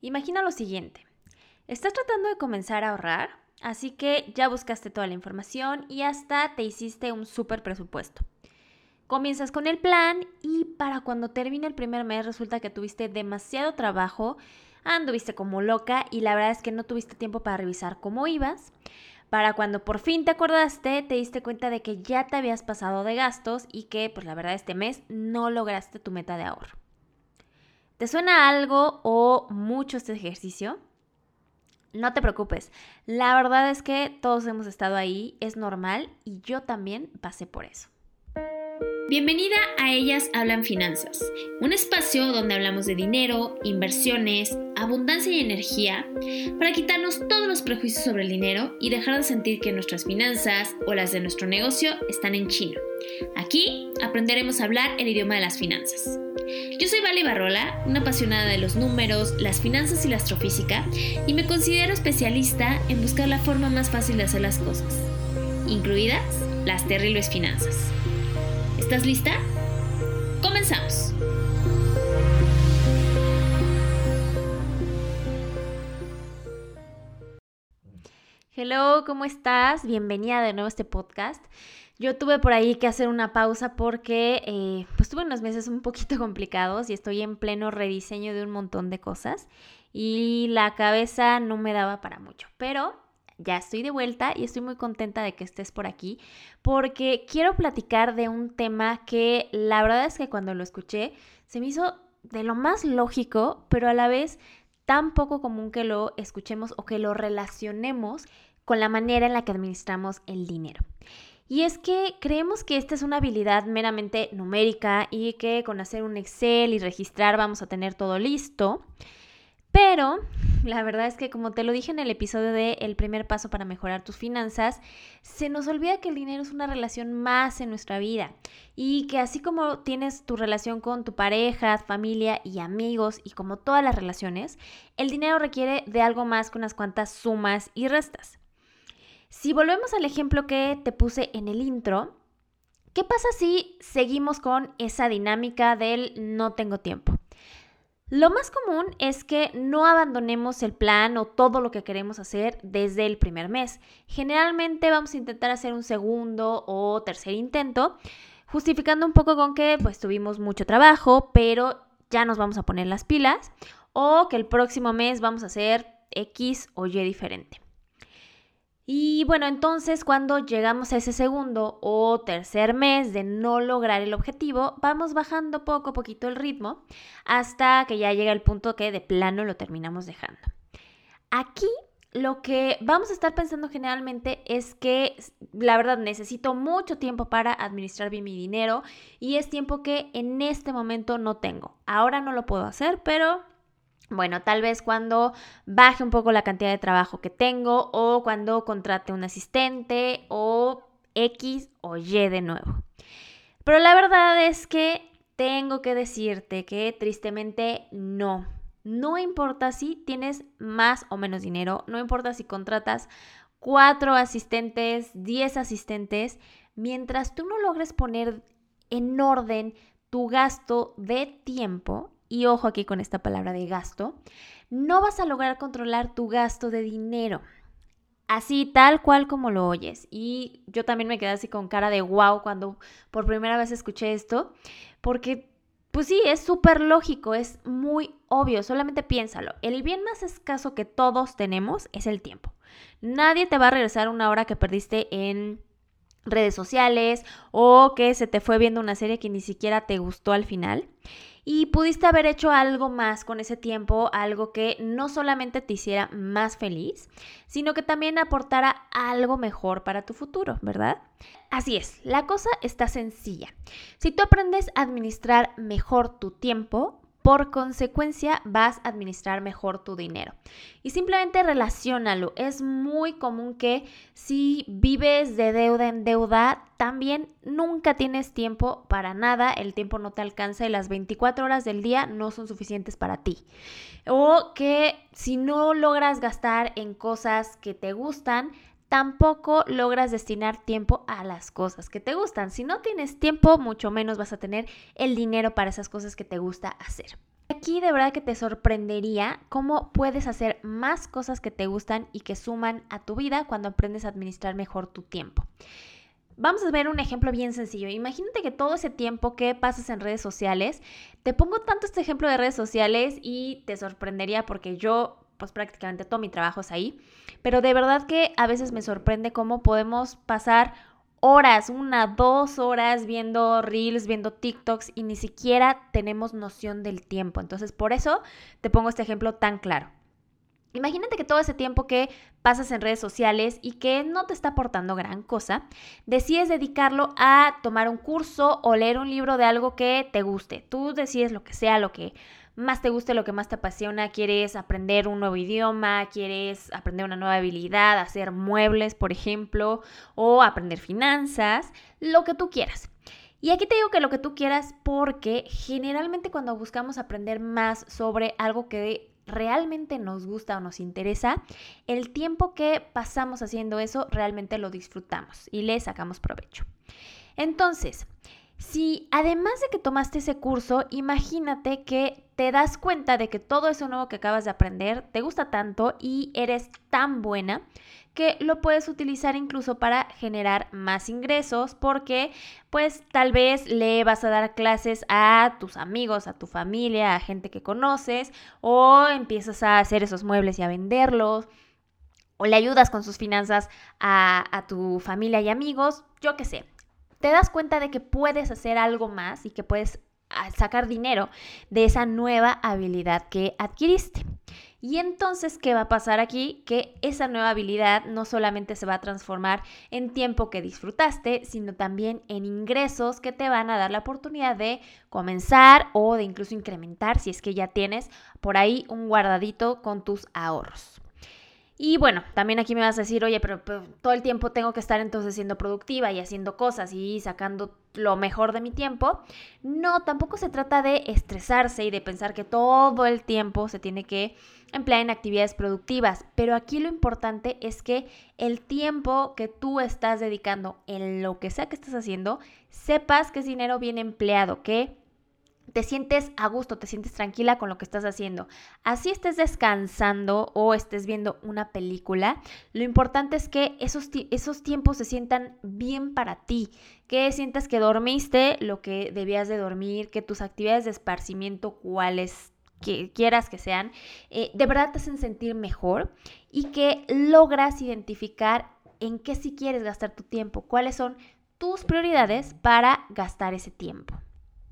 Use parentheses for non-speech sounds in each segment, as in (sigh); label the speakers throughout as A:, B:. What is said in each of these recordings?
A: Imagina lo siguiente. Estás tratando de comenzar a ahorrar, así que ya buscaste toda la información y hasta te hiciste un súper presupuesto. Comienzas con el plan y para cuando termine el primer mes resulta que tuviste demasiado trabajo, anduviste como loca y la verdad es que no tuviste tiempo para revisar cómo ibas. Para cuando por fin te acordaste, te diste cuenta de que ya te habías pasado de gastos y que, pues la verdad, este mes no lograste tu meta de ahorro. ¿Te suena algo o mucho este ejercicio? No te preocupes, la verdad es que todos hemos estado ahí, es normal y yo también pasé por eso.
B: Bienvenida a Ellas Hablan Finanzas, un espacio donde hablamos de dinero, inversiones, abundancia y energía para quitarnos todos los prejuicios sobre el dinero y dejar de sentir que nuestras finanzas o las de nuestro negocio están en chino. Aquí aprenderemos a hablar el idioma de las finanzas. Yo soy Vale Barrola, una apasionada de los números, las finanzas y la astrofísica, y me considero especialista en buscar la forma más fácil de hacer las cosas, incluidas las terribles finanzas. ¿Estás lista? Comenzamos.
A: Hello, ¿cómo estás? Bienvenida de nuevo a este podcast. Yo tuve por ahí que hacer una pausa porque eh, pues tuve unos meses un poquito (laughs) complicados y estoy en pleno rediseño de un montón de cosas y la cabeza no me daba para mucho, pero ya estoy de vuelta y estoy muy contenta de que estés por aquí porque quiero platicar de un tema que la verdad es que cuando lo escuché se me hizo de lo más lógico, pero a la vez tan poco común que lo escuchemos o que lo relacionemos con la manera en la que administramos el dinero. Y es que creemos que esta es una habilidad meramente numérica y que con hacer un Excel y registrar vamos a tener todo listo. Pero la verdad es que como te lo dije en el episodio de El primer paso para mejorar tus finanzas, se nos olvida que el dinero es una relación más en nuestra vida y que así como tienes tu relación con tu pareja, familia y amigos y como todas las relaciones, el dinero requiere de algo más que unas cuantas sumas y restas. Si volvemos al ejemplo que te puse en el intro, ¿qué pasa si seguimos con esa dinámica del no tengo tiempo? Lo más común es que no abandonemos el plan o todo lo que queremos hacer desde el primer mes. Generalmente vamos a intentar hacer un segundo o tercer intento, justificando un poco con que pues tuvimos mucho trabajo, pero ya nos vamos a poner las pilas o que el próximo mes vamos a hacer X o Y diferente. Y bueno, entonces cuando llegamos a ese segundo o tercer mes de no lograr el objetivo, vamos bajando poco a poquito el ritmo hasta que ya llega el punto que de plano lo terminamos dejando. Aquí lo que vamos a estar pensando generalmente es que la verdad necesito mucho tiempo para administrar bien mi dinero y es tiempo que en este momento no tengo. Ahora no lo puedo hacer, pero bueno, tal vez cuando baje un poco la cantidad de trabajo que tengo o cuando contrate un asistente o X o Y de nuevo. Pero la verdad es que tengo que decirte que tristemente no. No importa si tienes más o menos dinero, no importa si contratas cuatro asistentes, diez asistentes, mientras tú no logres poner en orden tu gasto de tiempo, y ojo aquí con esta palabra de gasto, no vas a lograr controlar tu gasto de dinero. Así, tal cual como lo oyes. Y yo también me quedé así con cara de wow cuando por primera vez escuché esto, porque pues sí, es súper lógico, es muy obvio, solamente piénsalo. El bien más escaso que todos tenemos es el tiempo. Nadie te va a regresar una hora que perdiste en redes sociales o que se te fue viendo una serie que ni siquiera te gustó al final y pudiste haber hecho algo más con ese tiempo, algo que no solamente te hiciera más feliz, sino que también aportara algo mejor para tu futuro, ¿verdad? Así es, la cosa está sencilla. Si tú aprendes a administrar mejor tu tiempo, por consecuencia, vas a administrar mejor tu dinero. Y simplemente relacionalo. Es muy común que si vives de deuda en deuda, también nunca tienes tiempo para nada. El tiempo no te alcanza y las 24 horas del día no son suficientes para ti. O que si no logras gastar en cosas que te gustan, tampoco logras destinar tiempo a las cosas que te gustan. Si no tienes tiempo, mucho menos vas a tener el dinero para esas cosas que te gusta hacer. Aquí de verdad que te sorprendería cómo puedes hacer más cosas que te gustan y que suman a tu vida cuando aprendes a administrar mejor tu tiempo. Vamos a ver un ejemplo bien sencillo. Imagínate que todo ese tiempo que pasas en redes sociales, te pongo tanto este ejemplo de redes sociales y te sorprendería porque yo pues prácticamente todo mi trabajo es ahí, pero de verdad que a veces me sorprende cómo podemos pasar horas, una, dos horas viendo reels, viendo TikToks y ni siquiera tenemos noción del tiempo. Entonces, por eso te pongo este ejemplo tan claro. Imagínate que todo ese tiempo que pasas en redes sociales y que no te está aportando gran cosa, decides dedicarlo a tomar un curso o leer un libro de algo que te guste. Tú decides lo que sea, lo que más te guste, lo que más te apasiona, quieres aprender un nuevo idioma, quieres aprender una nueva habilidad, hacer muebles, por ejemplo, o aprender finanzas, lo que tú quieras. Y aquí te digo que lo que tú quieras porque generalmente cuando buscamos aprender más sobre algo que realmente nos gusta o nos interesa, el tiempo que pasamos haciendo eso realmente lo disfrutamos y le sacamos provecho. Entonces, si además de que tomaste ese curso, imagínate que te das cuenta de que todo eso nuevo que acabas de aprender te gusta tanto y eres tan buena que lo puedes utilizar incluso para generar más ingresos porque pues tal vez le vas a dar clases a tus amigos, a tu familia, a gente que conoces o empiezas a hacer esos muebles y a venderlos o le ayudas con sus finanzas a, a tu familia y amigos, yo qué sé te das cuenta de que puedes hacer algo más y que puedes ah, sacar dinero de esa nueva habilidad que adquiriste. Y entonces, ¿qué va a pasar aquí? Que esa nueva habilidad no solamente se va a transformar en tiempo que disfrutaste, sino también en ingresos que te van a dar la oportunidad de comenzar o de incluso incrementar si es que ya tienes por ahí un guardadito con tus ahorros. Y bueno, también aquí me vas a decir, oye, pero, todo el tiempo tengo que estar entonces siendo productiva y haciendo cosas y sacando lo mejor de mi tiempo. No, tampoco se trata de estresarse y de pensar que todo el tiempo se tiene que emplear en actividades productivas, pero aquí lo importante es que el tiempo que tú estás dedicando en lo que sea que estés haciendo, sepas que es dinero bien empleado, que te sientes a gusto, te sientes tranquila con lo que estás haciendo. Así estés descansando o estés viendo una película, lo importante es que esos, esos tiempos se sientan bien para ti, que sientas que dormiste lo que debías de dormir, que tus actividades de esparcimiento, cuales que quieras que sean, eh, de verdad te hacen sentir mejor y que logras identificar en qué si quieres gastar tu tiempo, cuáles son tus prioridades para gastar ese tiempo.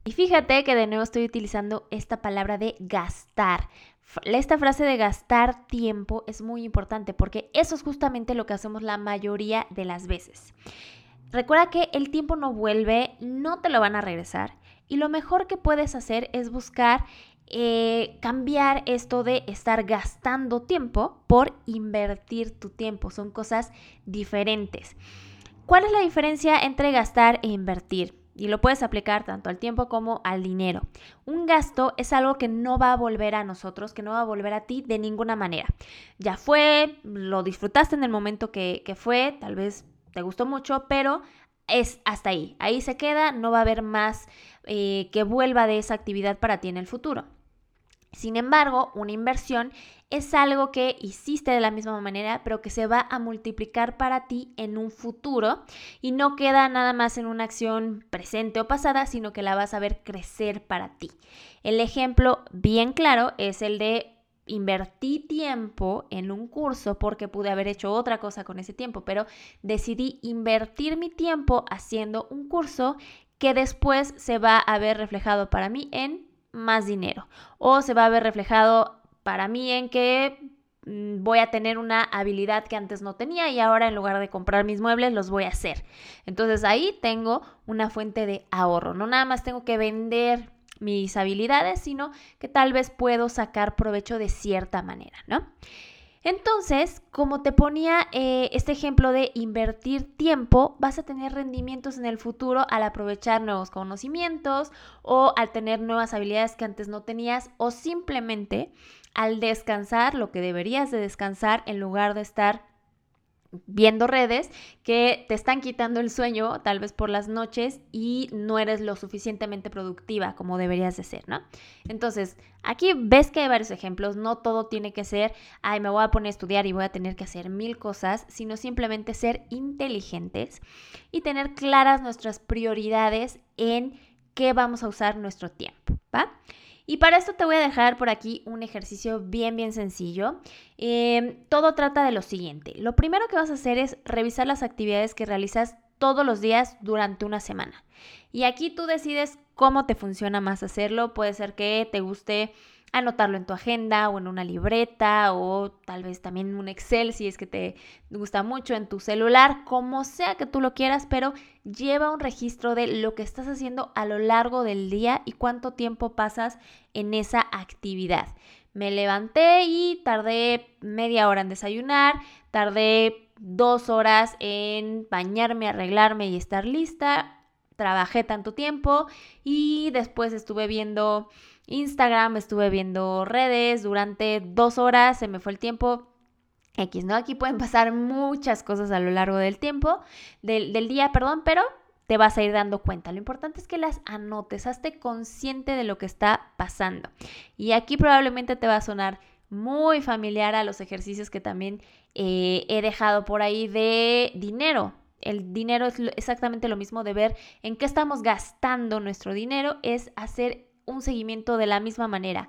A: Y fíjate que de nuevo estoy utilizando esta palabra de gastar. Esta frase de gastar tiempo es muy importante porque eso es justamente lo que hacemos la mayoría de las veces. Recuerda que el tiempo no vuelve, no te lo van a regresar y lo mejor que puedes hacer es buscar eh, cambiar esto de estar gastando tiempo por invertir tu tiempo. Son cosas diferentes. ¿Cuál es la diferencia entre gastar e invertir? Y lo puedes aplicar tanto al tiempo como al dinero. Un gasto es algo que no va a volver a nosotros, que no va a volver a ti de ninguna manera. Ya fue, lo disfrutaste en el momento que, fue, tal vez te gustó mucho, pero es hasta ahí. Ahí se queda, no va a haber más eh, que vuelva de esa actividad para ti en el futuro. Sin embargo, una inversión es algo que hiciste de la misma manera, pero que se va a multiplicar para ti en un futuro y no queda nada más en una acción presente o pasada, sino que la vas a ver crecer para ti. El ejemplo bien claro es el de invertí tiempo en un curso porque pude haber hecho otra cosa con ese tiempo, pero decidí invertir mi tiempo haciendo un curso que después se va a ver reflejado para mí en más dinero. O se va a ver reflejado para mí en que mm, voy a tener una habilidad que antes no tenía y ahora en lugar de comprar mis muebles los voy a hacer. Entonces ahí tengo una fuente de ahorro. No nada más tengo que vender mis habilidades, sino que tal vez puedo sacar provecho de cierta manera, ¿no? Entonces, como te ponía eh, este ejemplo de invertir tiempo, vas a tener rendimientos en el futuro al aprovechar nuevos conocimientos o al tener nuevas habilidades que antes no tenías o simplemente al descansar lo que deberías de descansar en lugar de estar viendo redes que te están quitando el sueño, tal vez por las noches, y no eres lo suficientemente productiva como deberías de ser, ¿no? Entonces, aquí ves que hay varios ejemplos, no todo tiene que ser, ay, me voy a poner a estudiar y voy a tener que hacer mil cosas, sino simplemente ser inteligentes y tener claras nuestras prioridades en qué vamos a usar nuestro tiempo, ¿va? Y para esto te voy a dejar por aquí un ejercicio bien, bien sencillo. Em, todo trata de lo siguiente. Lo primero que vas a hacer es revisar las actividades que realizas todos los días durante una semana. Y aquí tú decides cómo te funciona más hacerlo. Puede ser que te guste anotarlo en tu agenda o en una libreta o tal vez también en un Excel si es que te gusta mucho en tu celular, como sea que tú lo quieras, pero lleva un registro de lo que estás haciendo a lo largo del día y cuánto tiempo pasas en esa actividad. Me levanté y tardé media hora en desayunar, tardé dos horas en bañarme, arreglarme y estar lista. Trabajé tanto tiempo y después estuve viendo Instagram, estuve viendo redes durante dos horas, se me fue el tiempo. X, ¿no? Aquí pueden pasar muchas cosas a lo largo del tiempo, del, del día, perdón, pero te vas a ir dando cuenta. Lo importante es que las anotes, hazte consciente de lo que está pasando. Y aquí probablemente te va a sonar muy familiar a los ejercicios que también eh, he dejado por ahí de dinero. El dinero es exactamente lo mismo de ver en qué estamos gastando nuestro dinero, es hacer un seguimiento de la misma manera.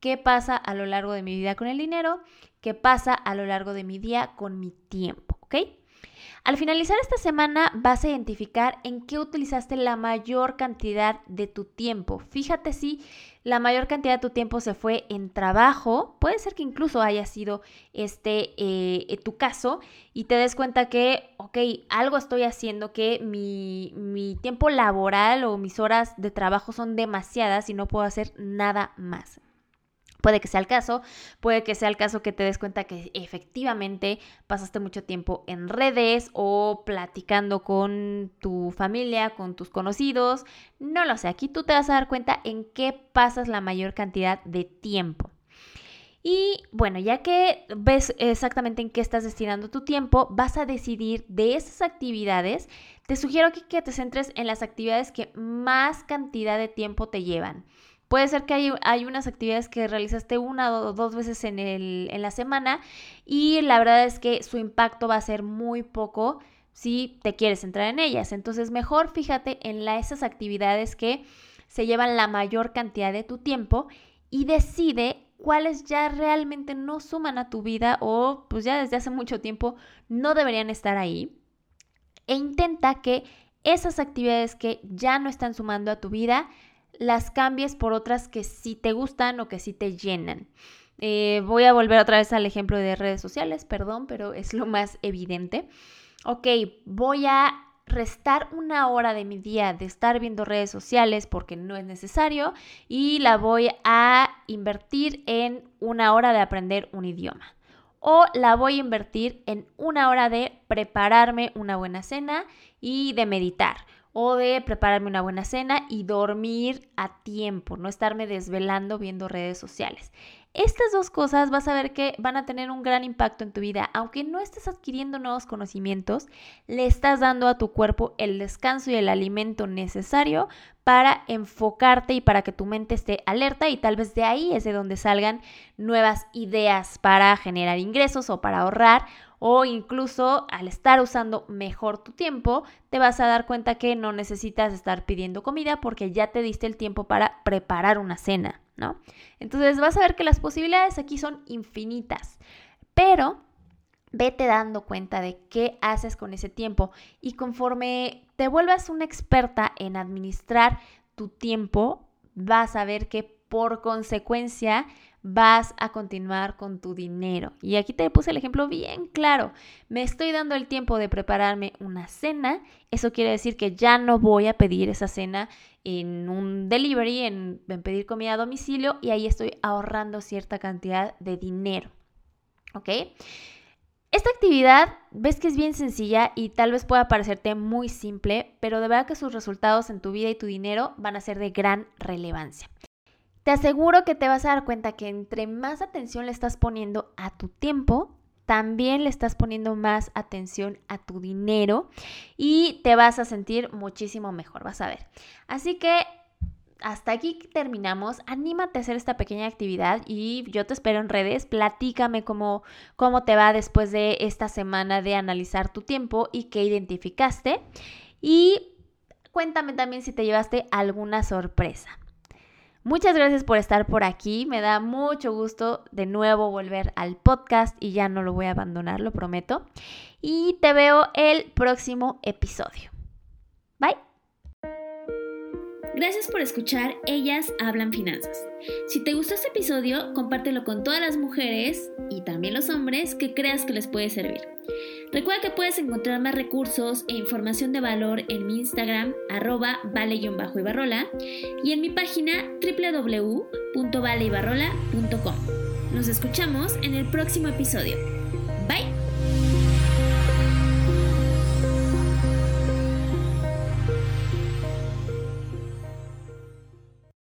A: ¿Qué pasa a lo largo de mi vida con el dinero? ¿Qué pasa a lo largo de mi día con mi tiempo? Al finalizar esta semana vas a identificar en qué utilizaste la mayor cantidad de tu tiempo. Fíjate si la mayor cantidad de tu tiempo se fue en trabajo, puede ser que incluso haya sido este eh, tu caso y te des cuenta que, ok, algo estoy haciendo que mi, mi tiempo laboral o mis horas de trabajo son demasiadas y no puedo hacer nada más. Puede que sea el caso, puede que sea el caso que te des cuenta que efectivamente pasaste mucho tiempo en redes o platicando con tu familia, con tus conocidos. No lo sé, aquí tú te vas a dar cuenta en qué pasas la mayor cantidad de tiempo. Y bueno, ya que ves exactamente en qué estás destinando tu tiempo, vas a decidir de esas actividades. Te sugiero que, que te centres en las actividades que más cantidad de tiempo te llevan. Puede ser que hay, unas actividades que realizaste una o dos veces en, el, en la semana y la verdad es que su impacto va a ser muy poco si te quieres entrar en ellas. Entonces mejor fíjate en esas actividades que se llevan la mayor cantidad de tu tiempo y decide cuáles ya realmente no suman a tu vida o pues ya desde hace mucho tiempo no deberían estar ahí. E intenta que esas actividades que ya no están sumando a tu vida las cambies por otras que sí te gustan o que sí te llenan. Eh, voy a volver otra vez al ejemplo de redes sociales, perdón, pero es lo más evidente. Ok, voy a restar una hora de mi día de estar viendo redes sociales porque no es necesario y la voy a invertir en una hora de aprender un idioma. O la voy a invertir en una hora de prepararme una buena cena y de meditar o de prepararme una buena cena y dormir a tiempo, no estarme desvelando viendo redes sociales. Estas dos cosas vas a ver que van a tener un gran impacto en tu vida. Aunque no estés adquiriendo nuevos conocimientos, le estás dando a tu cuerpo el descanso y el alimento necesario para enfocarte y para que tu mente esté alerta y tal vez de ahí es de donde salgan nuevas ideas para generar ingresos o para ahorrar o incluso al estar usando mejor tu tiempo, te vas a dar cuenta que no necesitas estar pidiendo comida porque ya te diste el tiempo para preparar una cena, ¿no? Entonces vas a ver que las posibilidades aquí son infinitas, pero vete dando cuenta de qué haces con ese tiempo y conforme te vuelvas una experta en administrar tu tiempo, vas a ver que por consecuencia vas a continuar con tu dinero. Y aquí te puse el ejemplo bien claro. Me estoy dando el tiempo de prepararme una cena. Eso quiere decir que ya no voy a pedir esa cena en un delivery, en, pedir comida a domicilio y ahí estoy ahorrando cierta cantidad de dinero. ¿Ok? Esta actividad ves que es bien sencilla y tal vez pueda parecerte muy simple, pero de verdad que sus resultados en tu vida y tu dinero van a ser de gran relevancia. Te aseguro que te vas a dar cuenta que entre más atención le estás poniendo a tu tiempo, también le estás poniendo más atención a tu dinero y te vas a sentir muchísimo mejor, vas a ver. Así que hasta aquí terminamos. Anímate a hacer esta pequeña actividad y yo te espero en redes. Platícame cómo, cómo te va después de esta semana de analizar tu tiempo y qué identificaste. Y cuéntame también si te llevaste alguna sorpresa. Muchas gracias por estar por aquí. Me da mucho gusto de nuevo volver al podcast y ya no lo voy a abandonar, lo prometo. Y te veo el próximo episodio. Bye.
B: Gracias por escuchar Ellas Hablan Finanzas. Si te gustó este episodio, compártelo con todas las mujeres y también los hombres que creas que les puede servir. Recuerda que puedes encontrar más recursos e información de valor en mi Instagram, arroba vale-ibarrola, y en mi página www.valeibarrola.com. Nos escuchamos en el próximo episodio. Bye.